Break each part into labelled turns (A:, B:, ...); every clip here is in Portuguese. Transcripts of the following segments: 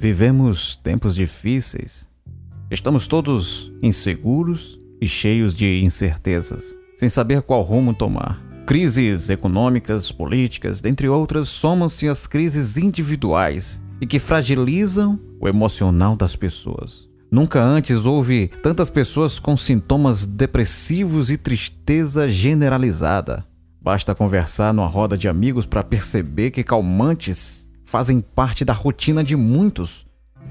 A: Vivemos tempos difíceis. Estamos todos inseguros e cheios de incertezas, sem saber qual rumo tomar. Crises econômicas, políticas, dentre outras, somam-se as crises individuais e que fragilizam o emocional das pessoas. Nunca antes houve tantas pessoas com sintomas depressivos e tristeza generalizada. Basta conversar numa roda de amigos para perceber que calmantes fazem parte da rotina de muitos,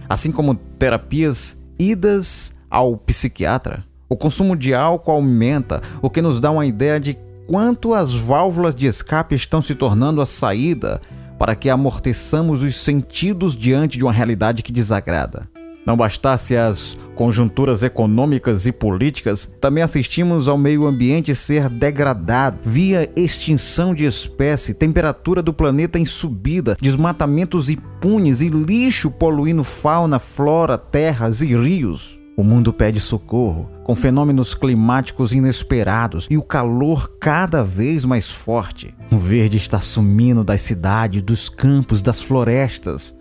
A: assim como terapias idas ao psiquiatra. O consumo de álcool aumenta, o que nos dá uma ideia de quanto as válvulas de escape estão se tornando a saída para que amorteçamos os sentidos diante de uma realidade que desagrada. Não bastasse as conjunturas econômicas e políticas, também assistimos ao meio ambiente ser degradado via extinção de espécie, temperatura do planeta em subida, desmatamentos impunes e lixo poluindo fauna, flora, terras e rios. O mundo pede socorro, com fenômenos climáticos inesperados e o calor cada vez mais forte. O verde está sumindo das cidades, dos campos, das florestas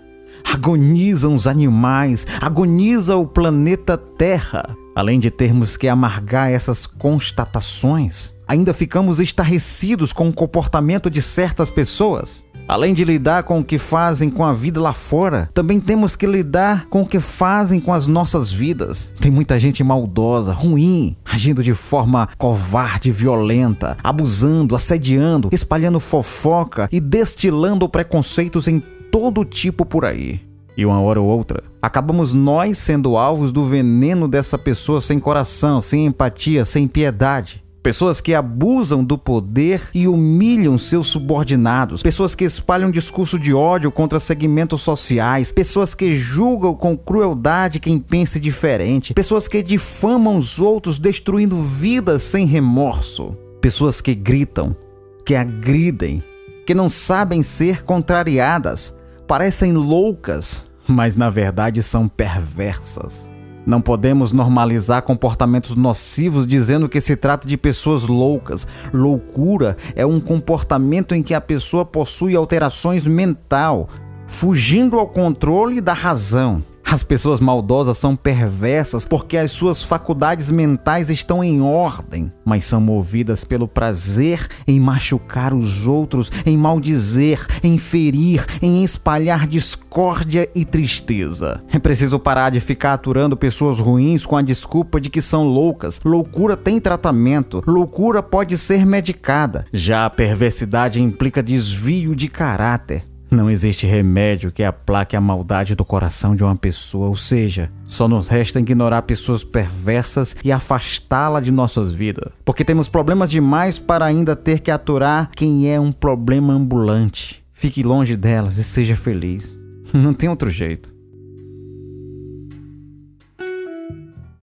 A: agonizam os animais, agoniza o planeta Terra. Além de termos que amargar essas constatações, ainda ficamos estarrecidos com o comportamento de certas pessoas. Além de lidar com o que fazem com a vida lá fora, também temos que lidar com o que fazem com as nossas vidas. Tem muita gente maldosa, ruim, agindo de forma covarde, violenta, abusando, assediando, espalhando fofoca e destilando preconceitos em todo tipo por aí. E uma hora ou outra, acabamos nós sendo alvos do veneno dessa pessoa sem coração, sem empatia, sem piedade. Pessoas que abusam do poder e humilham seus subordinados. Pessoas que espalham discurso de ódio contra segmentos sociais. Pessoas que julgam com crueldade quem pensa diferente. Pessoas que difamam os outros, destruindo vidas sem remorso. Pessoas que gritam, que agridem, que não sabem ser contrariadas parecem loucas, mas na verdade são perversas. Não podemos normalizar comportamentos nocivos dizendo que se trata de pessoas loucas. Loucura é um comportamento em que a pessoa possui alterações mental, fugindo ao controle da razão. As pessoas maldosas são perversas porque as suas faculdades mentais estão em ordem, mas são movidas pelo prazer em machucar os outros, em maldizer, em ferir, em espalhar discórdia e tristeza. É preciso parar de ficar aturando pessoas ruins com a desculpa de que são loucas. Loucura tem tratamento, loucura pode ser medicada. Já a perversidade implica desvio de caráter. Não existe remédio que aplaque a maldade do coração de uma pessoa, ou seja, só nos resta ignorar pessoas perversas e afastá-la de nossas vidas. Porque temos problemas demais para ainda ter que aturar quem é um problema ambulante. Fique longe delas e seja feliz. Não tem outro jeito.